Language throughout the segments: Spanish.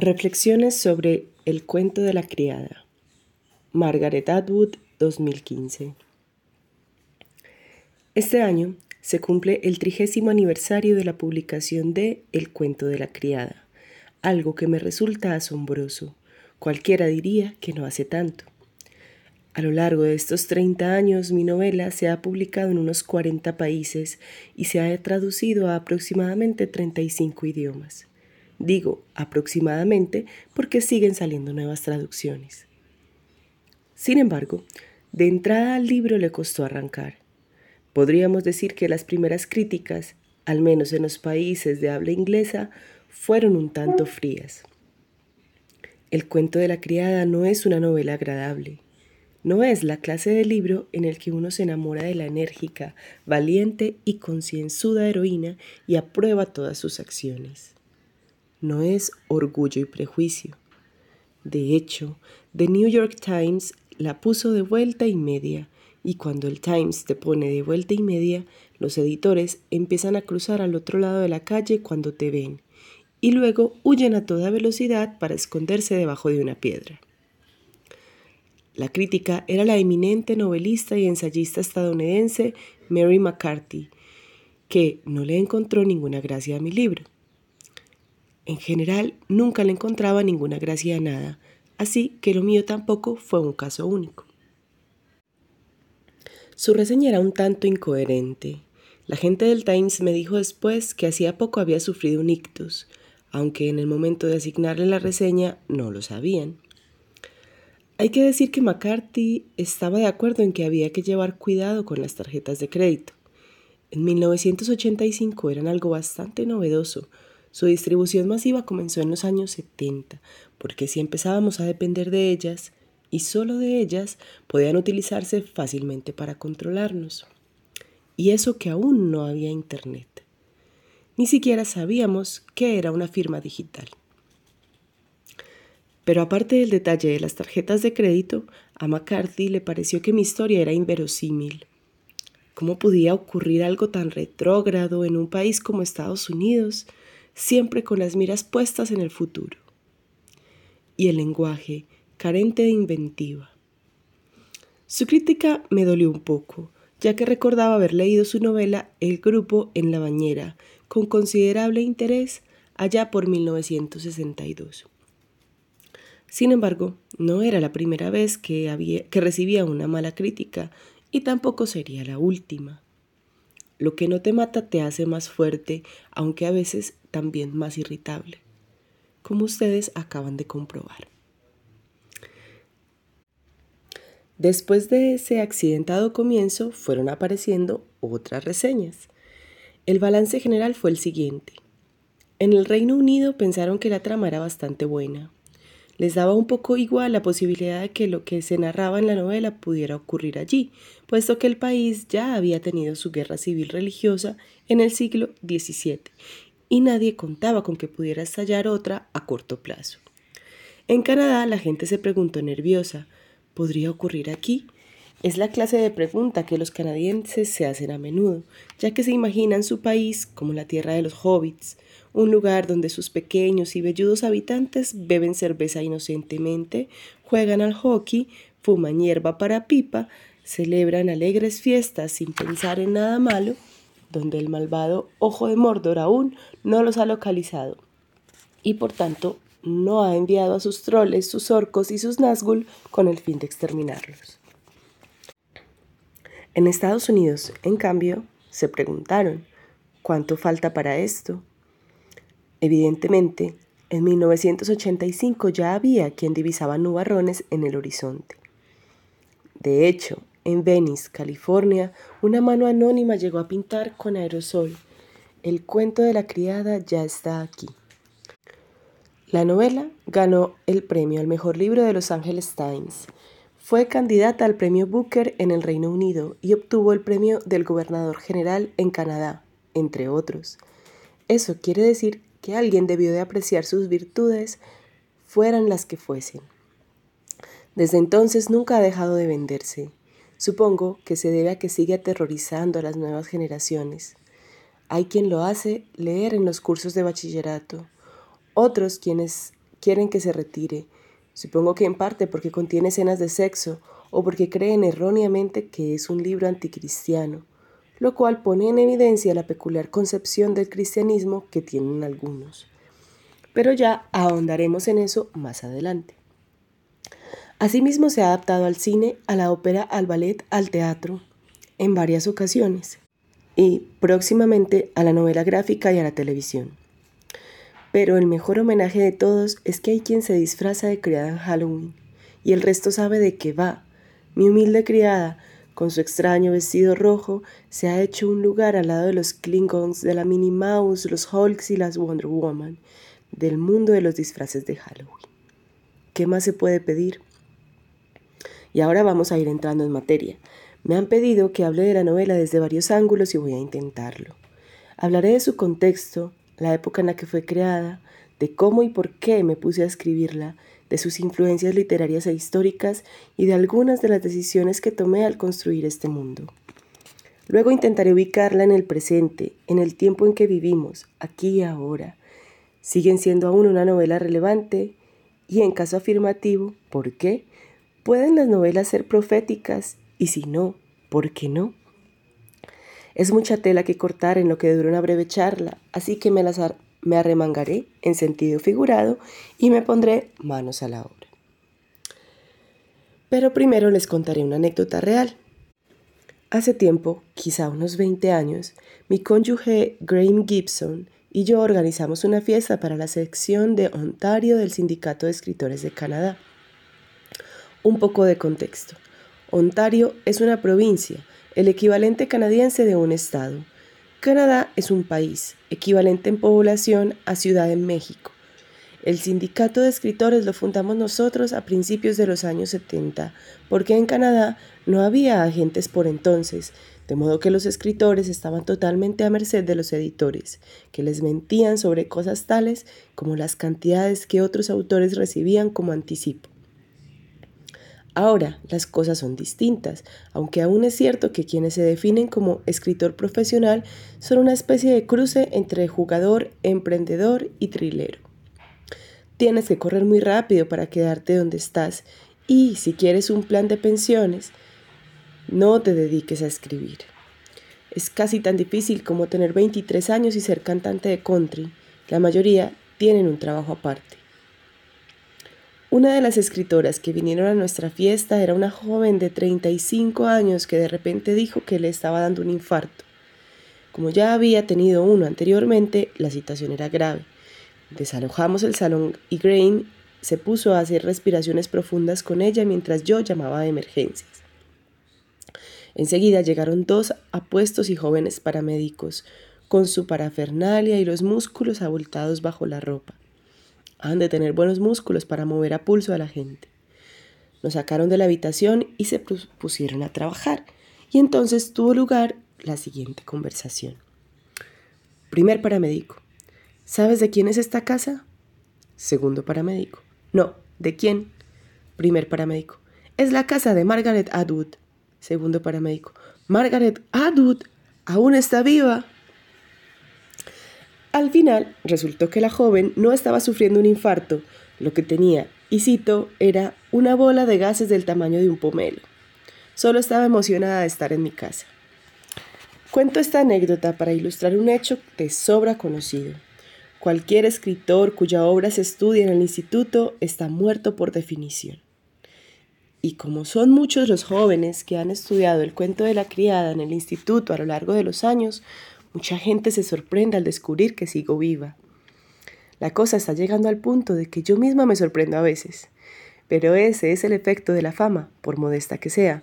Reflexiones sobre el cuento de la criada. Margaret Atwood, 2015. Este año se cumple el trigésimo aniversario de la publicación de El cuento de la criada, algo que me resulta asombroso. Cualquiera diría que no hace tanto. A lo largo de estos 30 años, mi novela se ha publicado en unos 40 países y se ha traducido a aproximadamente 35 idiomas. Digo aproximadamente porque siguen saliendo nuevas traducciones. Sin embargo, de entrada al libro le costó arrancar. Podríamos decir que las primeras críticas, al menos en los países de habla inglesa, fueron un tanto frías. El cuento de la criada no es una novela agradable. No es la clase de libro en el que uno se enamora de la enérgica, valiente y concienzuda heroína y aprueba todas sus acciones no es orgullo y prejuicio. De hecho, The New York Times la puso de vuelta y media, y cuando el Times te pone de vuelta y media, los editores empiezan a cruzar al otro lado de la calle cuando te ven, y luego huyen a toda velocidad para esconderse debajo de una piedra. La crítica era la eminente novelista y ensayista estadounidense Mary McCarthy, que no le encontró ninguna gracia a mi libro. En general, nunca le encontraba ninguna gracia a nada, así que lo mío tampoco fue un caso único. Su reseña era un tanto incoherente. La gente del Times me dijo después que hacía poco había sufrido un ictus, aunque en el momento de asignarle la reseña no lo sabían. Hay que decir que McCarthy estaba de acuerdo en que había que llevar cuidado con las tarjetas de crédito. En 1985 eran algo bastante novedoso, su distribución masiva comenzó en los años 70, porque si empezábamos a depender de ellas, y solo de ellas, podían utilizarse fácilmente para controlarnos. Y eso que aún no había Internet. Ni siquiera sabíamos qué era una firma digital. Pero aparte del detalle de las tarjetas de crédito, a McCarthy le pareció que mi historia era inverosímil. ¿Cómo podía ocurrir algo tan retrógrado en un país como Estados Unidos? Siempre con las miras puestas en el futuro. Y el lenguaje, carente de inventiva. Su crítica me dolió un poco, ya que recordaba haber leído su novela El grupo en la bañera, con considerable interés allá por 1962. Sin embargo, no era la primera vez que, que recibía una mala crítica y tampoco sería la última. Lo que no te mata te hace más fuerte, aunque a veces también más irritable, como ustedes acaban de comprobar. Después de ese accidentado comienzo fueron apareciendo otras reseñas. El balance general fue el siguiente. En el Reino Unido pensaron que la trama era bastante buena. Les daba un poco igual la posibilidad de que lo que se narraba en la novela pudiera ocurrir allí, puesto que el país ya había tenido su guerra civil religiosa en el siglo XVII y nadie contaba con que pudiera estallar otra a corto plazo. En Canadá la gente se preguntó nerviosa, ¿podría ocurrir aquí? Es la clase de pregunta que los canadienses se hacen a menudo, ya que se imaginan su país como la tierra de los hobbits, un lugar donde sus pequeños y velludos habitantes beben cerveza inocentemente, juegan al hockey, fuman hierba para pipa, celebran alegres fiestas sin pensar en nada malo donde el malvado Ojo de Mordor aún no los ha localizado y por tanto no ha enviado a sus troles, sus orcos y sus Nazgûl con el fin de exterminarlos. En Estados Unidos, en cambio, se preguntaron, ¿cuánto falta para esto? Evidentemente, en 1985 ya había quien divisaba nubarrones en el horizonte. De hecho, en Venice, California, una mano anónima llegó a pintar con aerosol. El cuento de la criada ya está aquí. La novela ganó el premio al mejor libro de Los Angeles Times. Fue candidata al premio Booker en el Reino Unido y obtuvo el premio del gobernador general en Canadá, entre otros. Eso quiere decir que alguien debió de apreciar sus virtudes, fueran las que fuesen. Desde entonces nunca ha dejado de venderse. Supongo que se debe a que sigue aterrorizando a las nuevas generaciones. Hay quien lo hace leer en los cursos de bachillerato, otros quienes quieren que se retire. Supongo que en parte porque contiene escenas de sexo o porque creen erróneamente que es un libro anticristiano, lo cual pone en evidencia la peculiar concepción del cristianismo que tienen algunos. Pero ya ahondaremos en eso más adelante. Asimismo se ha adaptado al cine, a la ópera, al ballet, al teatro, en varias ocasiones, y próximamente a la novela gráfica y a la televisión. Pero el mejor homenaje de todos es que hay quien se disfraza de criada en Halloween, y el resto sabe de qué va. Mi humilde criada, con su extraño vestido rojo, se ha hecho un lugar al lado de los Klingons, de la Minnie Mouse, los Hulks y las Wonder Woman, del mundo de los disfraces de Halloween. ¿Qué más se puede pedir? Y ahora vamos a ir entrando en materia. Me han pedido que hable de la novela desde varios ángulos y voy a intentarlo. Hablaré de su contexto, la época en la que fue creada, de cómo y por qué me puse a escribirla, de sus influencias literarias e históricas y de algunas de las decisiones que tomé al construir este mundo. Luego intentaré ubicarla en el presente, en el tiempo en que vivimos, aquí y ahora. Siguen siendo aún una novela relevante y en caso afirmativo, ¿por qué? ¿Pueden las novelas ser proféticas? Y si no, ¿por qué no? Es mucha tela que cortar en lo que dura una breve charla, así que me, las me arremangaré en sentido figurado y me pondré manos a la obra. Pero primero les contaré una anécdota real. Hace tiempo, quizá unos 20 años, mi cónyuge Graham Gibson y yo organizamos una fiesta para la sección de Ontario del Sindicato de Escritores de Canadá. Un poco de contexto. Ontario es una provincia el equivalente canadiense de un estado. Canadá es un país, equivalente en población a Ciudad de México. El sindicato de escritores lo fundamos nosotros a principios de los años 70, porque en Canadá no había agentes por entonces, de modo que los escritores estaban totalmente a merced de los editores, que les mentían sobre cosas tales como las cantidades que otros autores recibían como anticipo. Ahora las cosas son distintas, aunque aún es cierto que quienes se definen como escritor profesional son una especie de cruce entre jugador, emprendedor y trilero. Tienes que correr muy rápido para quedarte donde estás y si quieres un plan de pensiones, no te dediques a escribir. Es casi tan difícil como tener 23 años y ser cantante de country. La mayoría tienen un trabajo aparte. Una de las escritoras que vinieron a nuestra fiesta era una joven de 35 años que de repente dijo que le estaba dando un infarto. Como ya había tenido uno anteriormente, la situación era grave. Desalojamos el salón y Grain se puso a hacer respiraciones profundas con ella mientras yo llamaba a emergencias. Enseguida llegaron dos apuestos y jóvenes paramédicos, con su parafernalia y los músculos abultados bajo la ropa. Han de tener buenos músculos para mover a pulso a la gente. Nos sacaron de la habitación y se pusieron a trabajar. Y entonces tuvo lugar la siguiente conversación. Primer paramédico. ¿Sabes de quién es esta casa? Segundo paramédico. No, ¿de quién? Primer paramédico. Es la casa de Margaret Atwood. Segundo paramédico. Margaret Atwood aún está viva. Al final resultó que la joven no estaba sufriendo un infarto, lo que tenía, y cito, era una bola de gases del tamaño de un pomelo. Solo estaba emocionada de estar en mi casa. Cuento esta anécdota para ilustrar un hecho de sobra conocido. Cualquier escritor cuya obra se estudia en el instituto está muerto por definición. Y como son muchos los jóvenes que han estudiado el cuento de la criada en el instituto a lo largo de los años, Mucha gente se sorprende al descubrir que sigo viva. La cosa está llegando al punto de que yo misma me sorprendo a veces. Pero ese es el efecto de la fama, por modesta que sea.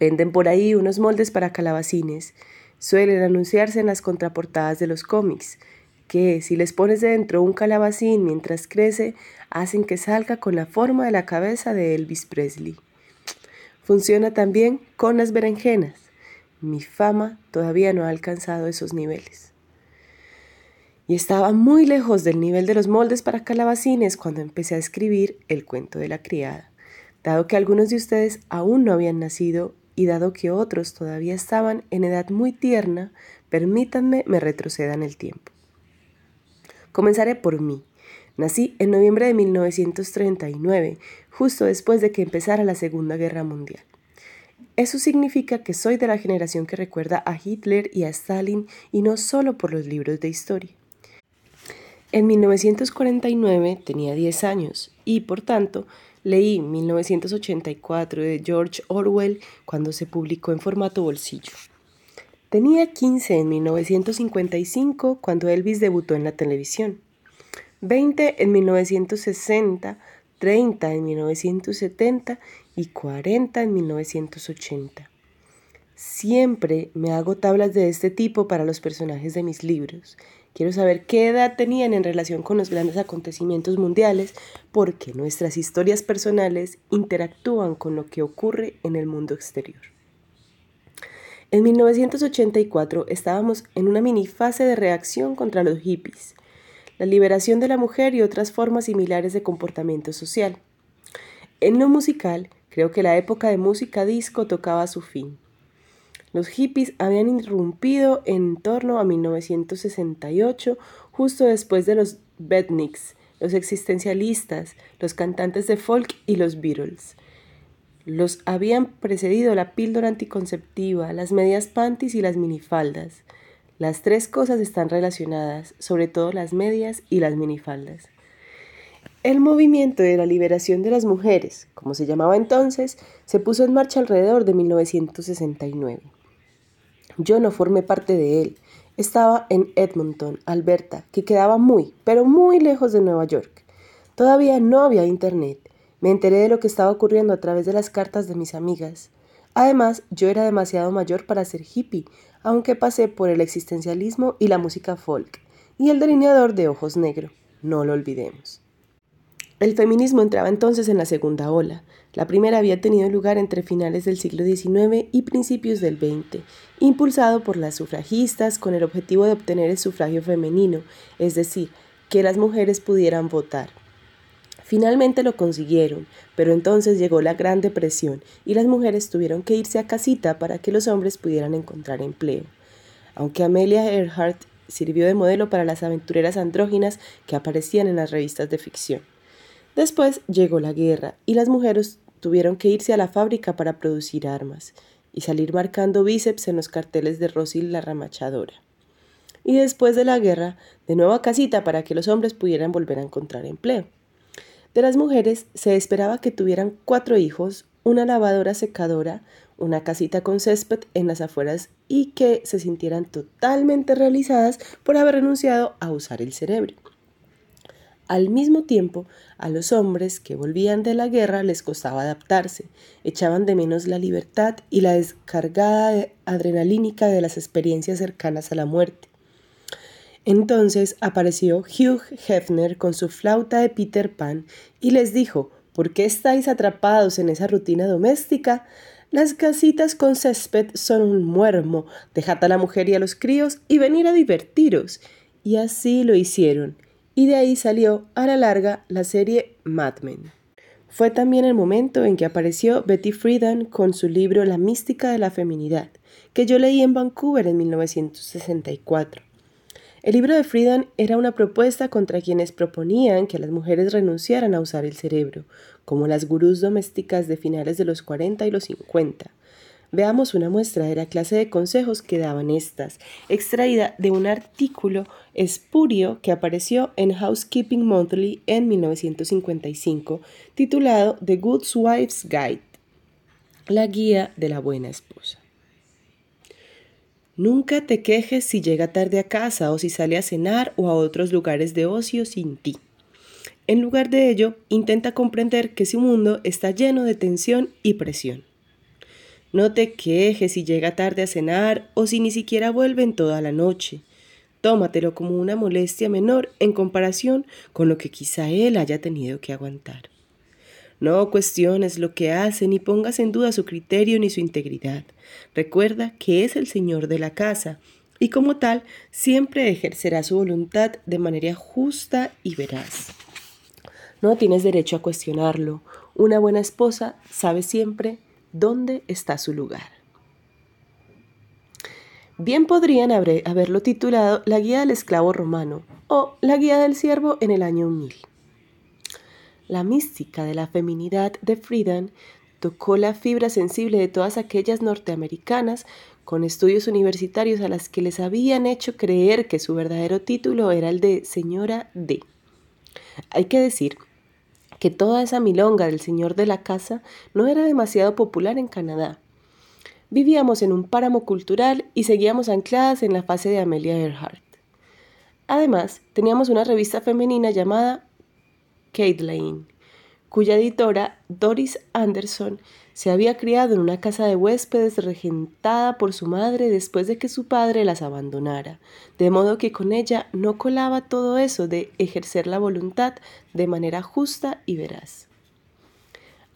Venden por ahí unos moldes para calabacines. Suelen anunciarse en las contraportadas de los cómics, que si les pones dentro un calabacín mientras crece, hacen que salga con la forma de la cabeza de Elvis Presley. Funciona también con las berenjenas mi fama todavía no ha alcanzado esos niveles. Y estaba muy lejos del nivel de los moldes para calabacines cuando empecé a escribir el cuento de la criada, dado que algunos de ustedes aún no habían nacido y dado que otros todavía estaban en edad muy tierna, permítanme me retroceda en el tiempo. Comenzaré por mí. Nací en noviembre de 1939, justo después de que empezara la Segunda Guerra Mundial. Eso significa que soy de la generación que recuerda a Hitler y a Stalin y no solo por los libros de historia. En 1949 tenía 10 años y, por tanto, leí 1984 de George Orwell cuando se publicó en formato bolsillo. Tenía 15 en 1955 cuando Elvis debutó en la televisión. 20 en 1960, 30 en 1970 y 40 en 1980. Siempre me hago tablas de este tipo para los personajes de mis libros. Quiero saber qué edad tenían en relación con los grandes acontecimientos mundiales, porque nuestras historias personales interactúan con lo que ocurre en el mundo exterior. En 1984 estábamos en una mini fase de reacción contra los hippies la liberación de la mujer y otras formas similares de comportamiento social. En lo musical, creo que la época de música disco tocaba su fin. Los hippies habían irrumpido en torno a 1968, justo después de los Beatniks, los existencialistas, los cantantes de folk y los Beatles. Los habían precedido la píldora anticonceptiva, las medias panties y las minifaldas. Las tres cosas están relacionadas, sobre todo las medias y las minifaldas. El movimiento de la liberación de las mujeres, como se llamaba entonces, se puso en marcha alrededor de 1969. Yo no formé parte de él. Estaba en Edmonton, Alberta, que quedaba muy, pero muy lejos de Nueva York. Todavía no había internet. Me enteré de lo que estaba ocurriendo a través de las cartas de mis amigas. Además, yo era demasiado mayor para ser hippie, aunque pasé por el existencialismo y la música folk, y el delineador de ojos negro, no lo olvidemos. El feminismo entraba entonces en la segunda ola. La primera había tenido lugar entre finales del siglo XIX y principios del XX, impulsado por las sufragistas con el objetivo de obtener el sufragio femenino, es decir, que las mujeres pudieran votar. Finalmente lo consiguieron, pero entonces llegó la Gran Depresión y las mujeres tuvieron que irse a casita para que los hombres pudieran encontrar empleo. Aunque Amelia Earhart sirvió de modelo para las aventureras andróginas que aparecían en las revistas de ficción. Después llegó la guerra y las mujeres tuvieron que irse a la fábrica para producir armas y salir marcando bíceps en los carteles de Rosil la ramachadora. Y después de la guerra, de nuevo a casita para que los hombres pudieran volver a encontrar empleo. De las mujeres se esperaba que tuvieran cuatro hijos, una lavadora secadora, una casita con césped en las afueras y que se sintieran totalmente realizadas por haber renunciado a usar el cerebro. Al mismo tiempo, a los hombres que volvían de la guerra les costaba adaptarse, echaban de menos la libertad y la descargada adrenalínica de las experiencias cercanas a la muerte. Entonces apareció Hugh Hefner con su flauta de Peter Pan y les dijo, ¿por qué estáis atrapados en esa rutina doméstica? Las casitas con césped son un muermo, dejad a la mujer y a los críos y venir a divertiros. Y así lo hicieron, y de ahí salió a la larga la serie Mad Men. Fue también el momento en que apareció Betty Friedan con su libro La mística de la feminidad, que yo leí en Vancouver en 1964. El libro de Friedan era una propuesta contra quienes proponían que las mujeres renunciaran a usar el cerebro, como las gurús domésticas de finales de los 40 y los 50. Veamos una muestra de la clase de consejos que daban estas, extraída de un artículo espurio que apareció en Housekeeping Monthly en 1955, titulado The Good Wife's Guide, la guía de la buena esposa. Nunca te quejes si llega tarde a casa o si sale a cenar o a otros lugares de ocio sin ti. En lugar de ello, intenta comprender que su mundo está lleno de tensión y presión. No te quejes si llega tarde a cenar o si ni siquiera vuelve en toda la noche. Tómatelo como una molestia menor en comparación con lo que quizá él haya tenido que aguantar. No cuestiones lo que hace ni pongas en duda su criterio ni su integridad. Recuerda que es el Señor de la casa y como tal siempre ejercerá su voluntad de manera justa y veraz. No tienes derecho a cuestionarlo. Una buena esposa sabe siempre dónde está su lugar. Bien podrían haberlo titulado La guía del esclavo romano o La Guía del Siervo en el año 1000. La mística de la feminidad de Friedan tocó la fibra sensible de todas aquellas norteamericanas con estudios universitarios a las que les habían hecho creer que su verdadero título era el de señora D. Hay que decir que toda esa milonga del señor de la casa no era demasiado popular en Canadá. Vivíamos en un páramo cultural y seguíamos ancladas en la fase de Amelia Earhart. Además, teníamos una revista femenina llamada Lane, cuya editora, Doris Anderson, se había criado en una casa de huéspedes regentada por su madre después de que su padre las abandonara, de modo que con ella no colaba todo eso de ejercer la voluntad de manera justa y veraz.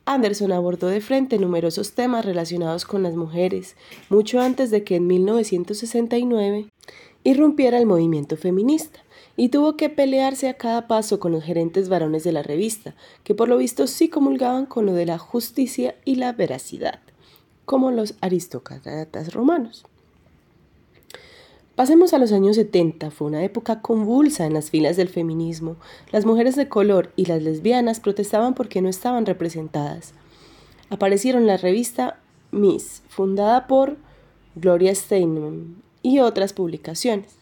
Anderson abordó de frente numerosos temas relacionados con las mujeres, mucho antes de que en 1969 irrumpiera el movimiento feminista y tuvo que pelearse a cada paso con los gerentes varones de la revista, que por lo visto sí comulgaban con lo de la justicia y la veracidad, como los aristócratas romanos. Pasemos a los años 70, fue una época convulsa en las filas del feminismo. Las mujeres de color y las lesbianas protestaban porque no estaban representadas. Aparecieron la revista Miss, fundada por Gloria Steinem, y otras publicaciones.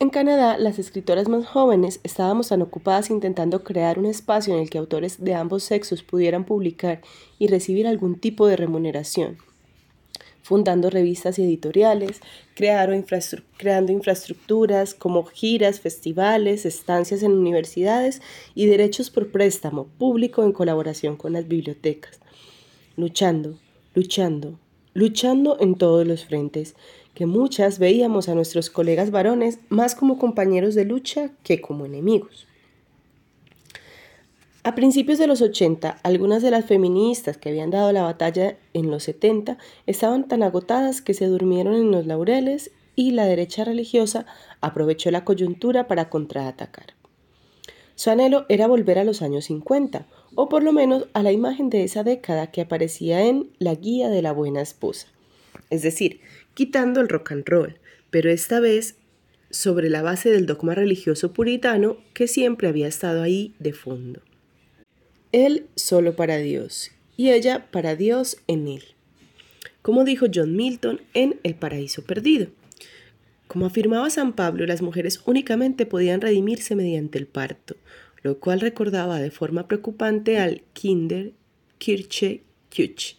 En Canadá, las escritoras más jóvenes estábamos tan ocupadas intentando crear un espacio en el que autores de ambos sexos pudieran publicar y recibir algún tipo de remuneración, fundando revistas y editoriales, creando infraestructuras como giras, festivales, estancias en universidades y derechos por préstamo público en colaboración con las bibliotecas, luchando, luchando, luchando en todos los frentes que muchas veíamos a nuestros colegas varones más como compañeros de lucha que como enemigos. A principios de los 80, algunas de las feministas que habían dado la batalla en los 70 estaban tan agotadas que se durmieron en los laureles y la derecha religiosa aprovechó la coyuntura para contraatacar. Su anhelo era volver a los años 50, o por lo menos a la imagen de esa década que aparecía en La Guía de la Buena Esposa. Es decir, quitando el rock and roll, pero esta vez sobre la base del dogma religioso puritano que siempre había estado ahí de fondo. Él solo para Dios y ella para Dios en él. Como dijo John Milton en El Paraíso Perdido. Como afirmaba San Pablo, las mujeres únicamente podían redimirse mediante el parto, lo cual recordaba de forma preocupante al Kinder, Kirche, Küch,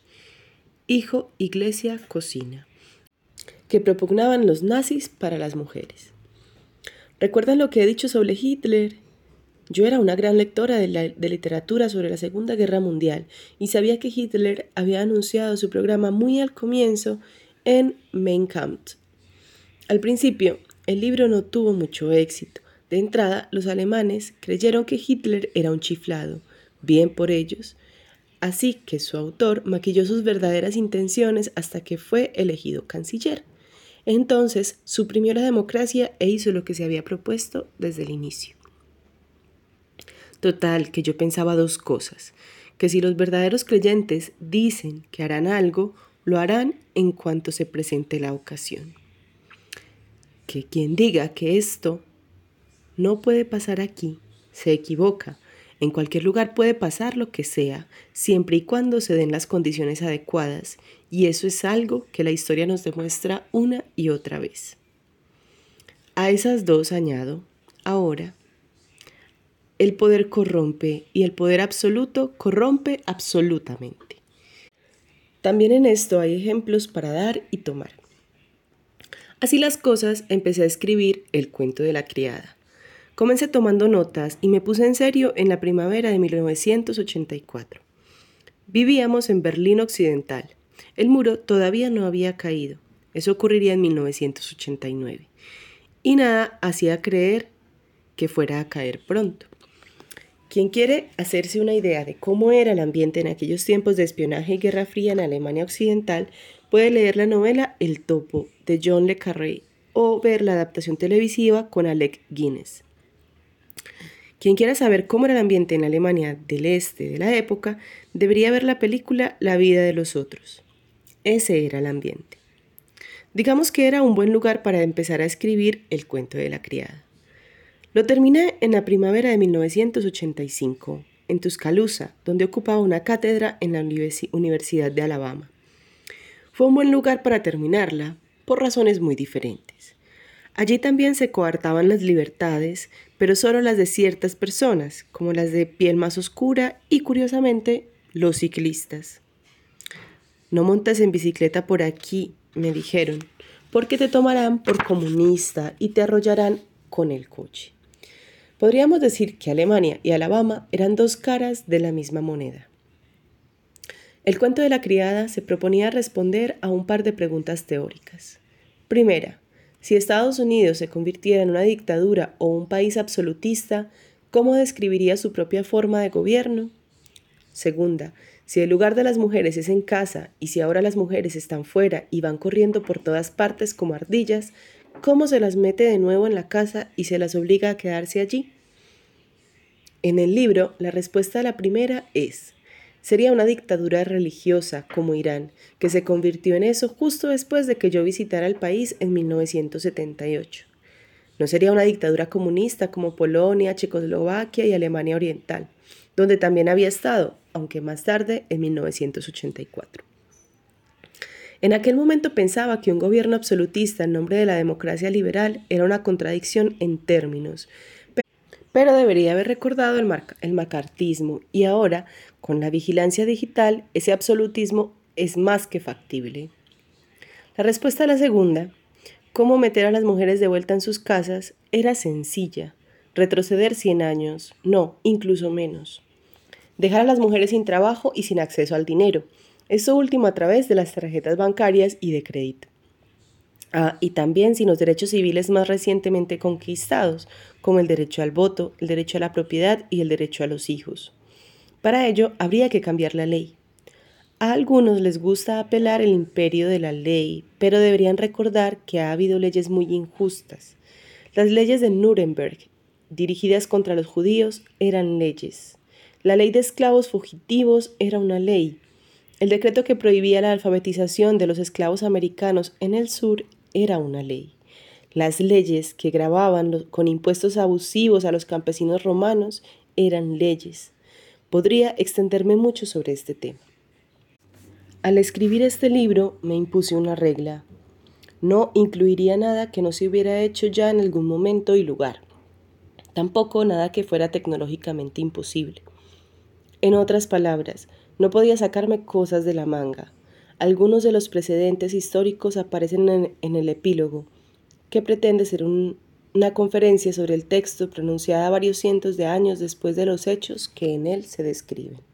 hijo, iglesia, cocina que propugnaban los nazis para las mujeres. ¿Recuerdan lo que he dicho sobre Hitler? Yo era una gran lectora de, literatura sobre la Segunda Guerra Mundial y sabía que Hitler había anunciado su programa muy al comienzo en Mein Kampf. Al principio, el libro no tuvo mucho éxito. De entrada, los alemanes creyeron que Hitler era un chiflado, bien por ellos, así que su autor maquilló sus verdaderas intenciones hasta que fue elegido canciller. Entonces suprimió la democracia e hizo lo que se había propuesto desde el inicio. Total, que yo pensaba dos cosas, que si los verdaderos creyentes dicen que harán algo, lo harán en cuanto se presente la ocasión. Que quien diga que esto no puede pasar aquí, se equivoca, en cualquier lugar puede pasar lo que sea, siempre y cuando se den las condiciones adecuadas, y eso es algo que la historia nos demuestra una y otra vez. A esas dos añado, ahora, el poder corrompe y el poder absoluto corrompe absolutamente. También en esto hay ejemplos para dar y tomar. Así las cosas, empecé a escribir el cuento de la criada Comencé tomando notas y me puse en serio en la primavera de 1984. Vivíamos en Berlín Occidental. El muro todavía no había caído. Eso ocurriría en 1989. Y nada hacía creer que fuera a caer pronto. Quien quiere hacerse una idea de cómo era el ambiente en aquellos tiempos de espionaje y guerra fría en Alemania Occidental puede leer la novela El Topo de John Le Carré o ver la adaptación televisiva con Alec Guinness. Quien quiera saber cómo era el ambiente en Alemania del Este de la época, debería ver la película La vida de los otros. Ese era el ambiente. Digamos que era un buen lugar para empezar a escribir el cuento de la criada. Lo terminé en la primavera de 1985, en Tuscaloosa, donde ocupaba una cátedra en la Universidad de Alabama. Fue un buen lugar para terminarla, por razones muy diferentes. Allí también se coartaban las libertades, pero solo las de ciertas personas, como las de piel más oscura y, curiosamente, los ciclistas. No montas en bicicleta por aquí, me dijeron, porque te tomarán por comunista y te arrollarán con el coche. Podríamos decir que Alemania y Alabama eran dos caras de la misma moneda. El cuento de la criada se proponía responder a un par de preguntas teóricas. Primera, si Estados Unidos se convirtiera en una dictadura o un país absolutista, ¿cómo describiría su propia forma de gobierno? Segunda, si el lugar de las mujeres es en casa y si ahora las mujeres están fuera y van corriendo por todas partes como ardillas, ¿cómo se las mete de nuevo en la casa y se las obliga a quedarse allí? En el libro, la respuesta a la primera es, sería una dictadura religiosa como Irán, que se convirtió en eso justo después de que yo visitara el país en 1978. No sería una dictadura comunista como Polonia, Checoslovaquia y Alemania Oriental, donde también había estado, aunque más tarde, en 1984. En aquel momento pensaba que un gobierno absolutista en nombre de la democracia liberal era una contradicción en términos, pero debería haber recordado el, el macartismo y ahora, con la vigilancia digital, ese absolutismo es más que factible. La respuesta a la segunda, cómo meter a las mujeres de vuelta en sus casas, era sencilla. Retroceder 100 años, no, incluso menos. Dejar a las mujeres sin trabajo y sin acceso al dinero. Eso último a través de las tarjetas bancarias y de crédito. Ah, y también sin los derechos civiles más recientemente conquistados, como el derecho al voto, el derecho a la propiedad y el derecho a los hijos. Para ello habría que cambiar la ley. A algunos les gusta apelar el imperio de la ley, pero deberían recordar que ha habido leyes muy injustas. Las leyes de Nuremberg, dirigidas contra los judíos, eran leyes. La ley de esclavos fugitivos era una ley. El decreto que prohibía la alfabetización de los esclavos americanos en el sur era una ley. Las leyes que grababan con impuestos abusivos a los campesinos romanos eran leyes. Podría extenderme mucho sobre este tema. Al escribir este libro me impuse una regla. No incluiría nada que no se hubiera hecho ya en algún momento y lugar. Tampoco nada que fuera tecnológicamente imposible. En otras palabras, no podía sacarme cosas de la manga. Algunos de los precedentes históricos aparecen en, el epílogo, que pretende ser una conferencia sobre el texto pronunciada varios cientos de años después de los hechos que en él se describen.